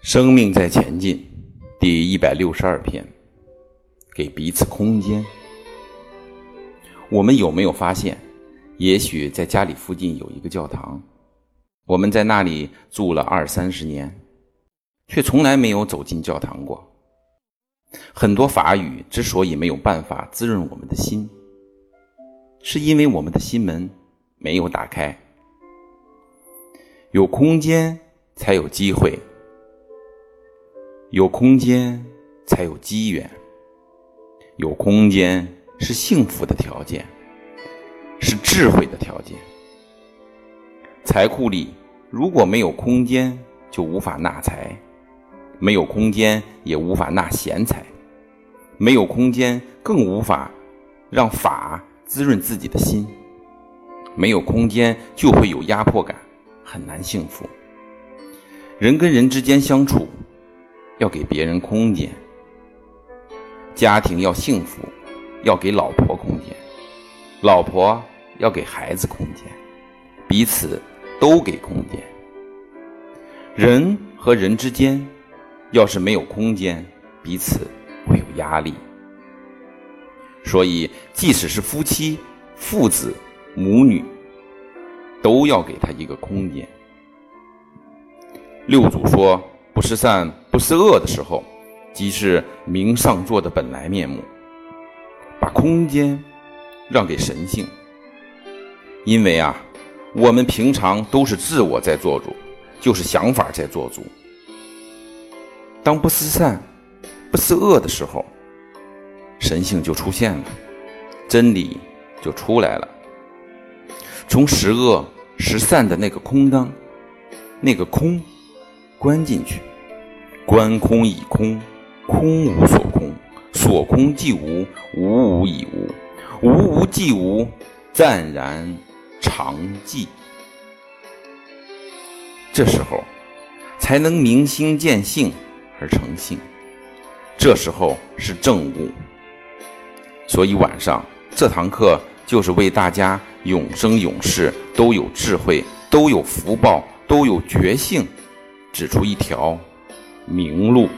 生命在前进，第一百六十二篇，给彼此空间。我们有没有发现，也许在家里附近有一个教堂，我们在那里住了二三十年，却从来没有走进教堂过。很多法语之所以没有办法滋润我们的心，是因为我们的心门没有打开。有空间，才有机会。有空间，才有机缘。有空间是幸福的条件，是智慧的条件。财库里如果没有空间，就无法纳财；没有空间，也无法纳贤财；没有空间，更无法让法滋润自己的心。没有空间，就会有压迫感，很难幸福。人跟人之间相处。要给别人空间，家庭要幸福，要给老婆空间，老婆要给孩子空间，彼此都给空间。人和人之间，要是没有空间，彼此会有压力。所以，即使是夫妻、父子、母女，都要给他一个空间。六祖说。不是善，不是恶的时候，即是明上座的本来面目。把空间让给神性，因为啊，我们平常都是自我在做主，就是想法在做主。当不思善，不思恶的时候，神性就出现了，真理就出来了。从十恶十善的那个空当，那个空。关进去，观空已空，空无所空，所空即无，无无已无，无无即无，暂然常寂。这时候才能明心见性而成性，这时候是正悟。所以晚上这堂课就是为大家永生永世都有智慧，都有福报，都有觉性。指出一条名录。